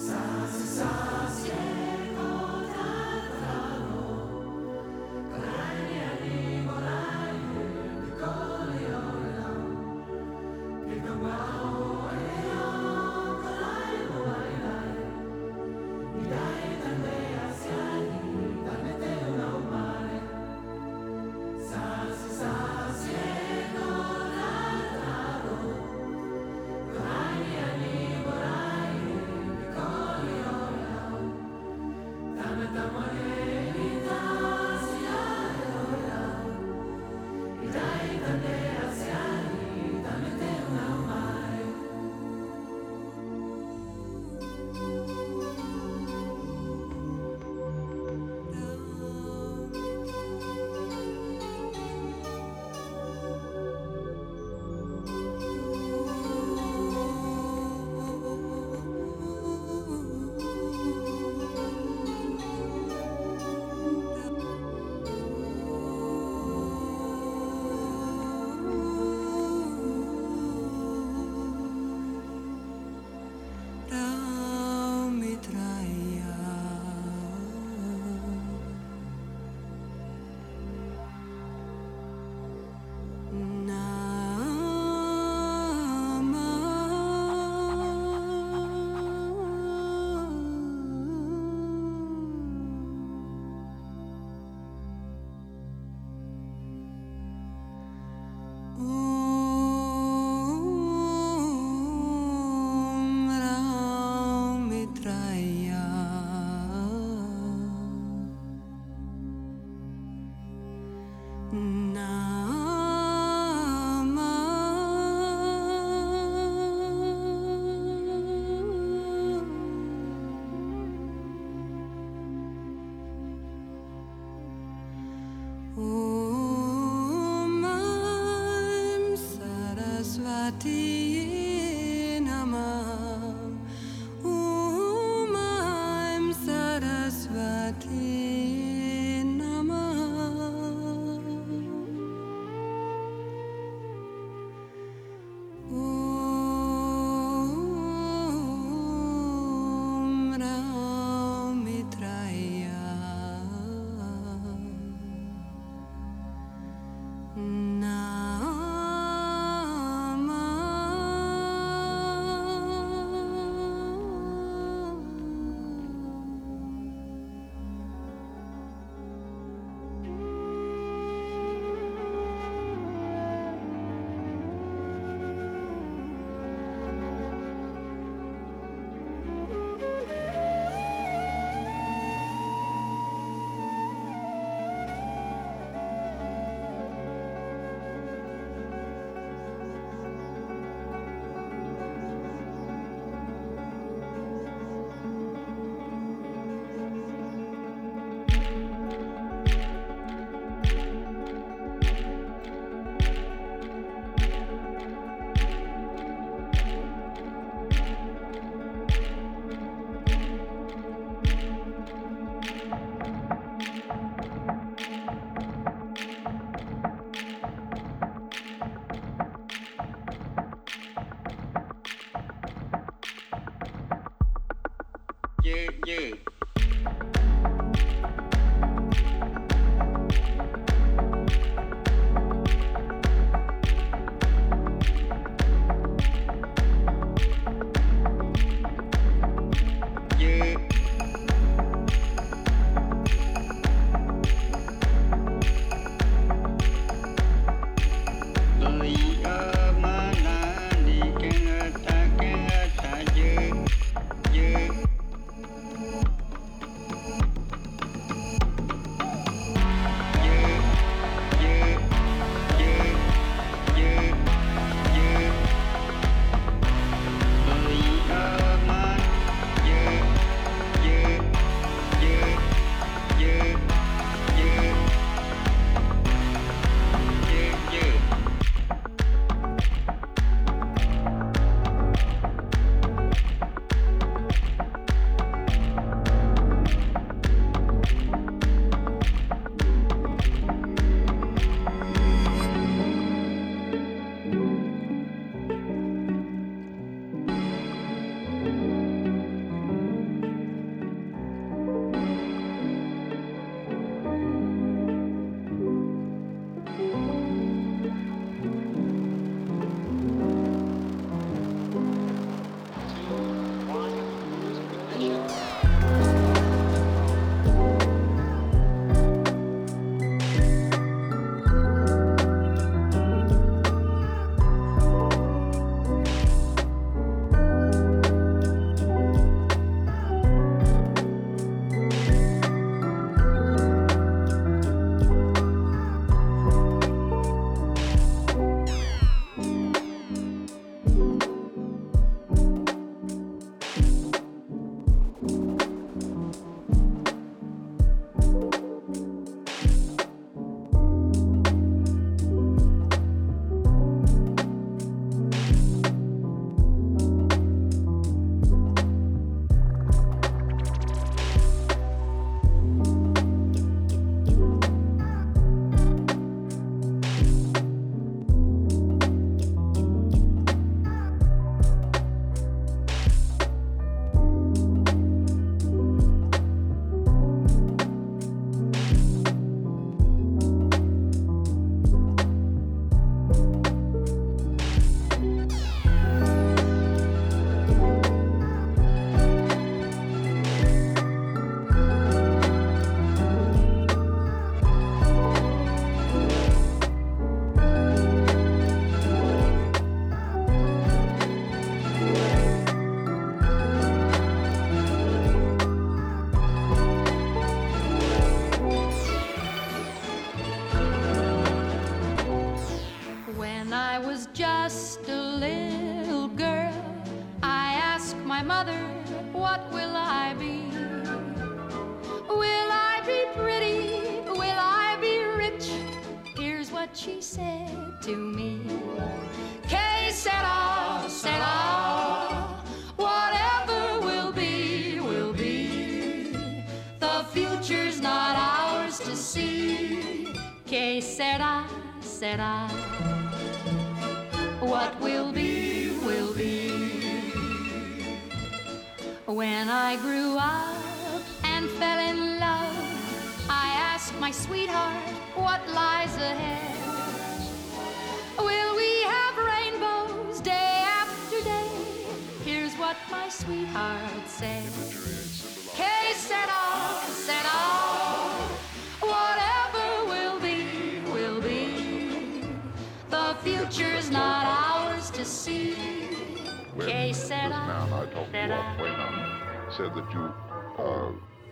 saci, saci,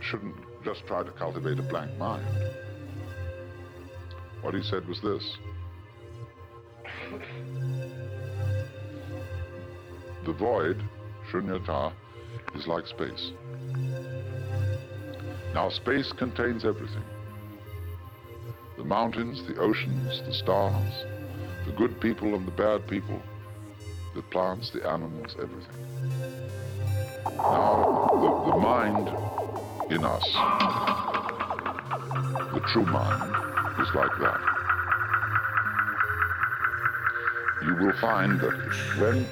shouldn't just try to cultivate a blank mind. What he said was this The void, shunyata, is like space. Now, space contains everything the mountains, the oceans, the stars, the good people and the bad people, the plants, the animals, everything. Now, the, the mind in us, the true mind, is like that. You will find that when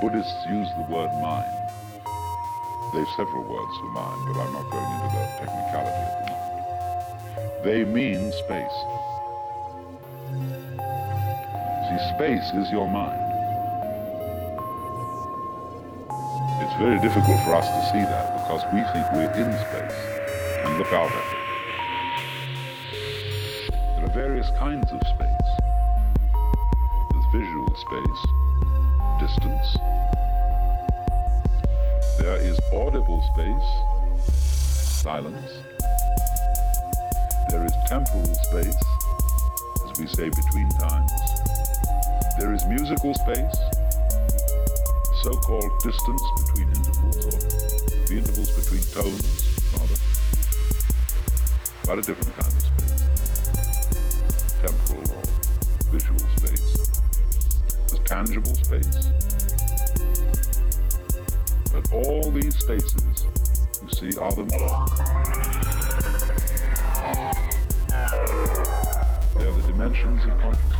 Buddhists use the word mind, they've several words for mind, but I'm not going into that technicality of the mind. They mean space. See, space is your mind. It's very difficult for us to see that because we think we're in space and look out at it. There are various kinds of space. There's visual space, distance. There is audible space, silence. There is temporal space, as we say between times. There is musical space, so-called distance between intervals, or the intervals between tones, rather. Quite a different kind of space. Temporal or visual space. There's tangible space. But all these spaces, you see, are the They're the dimensions of consciousness.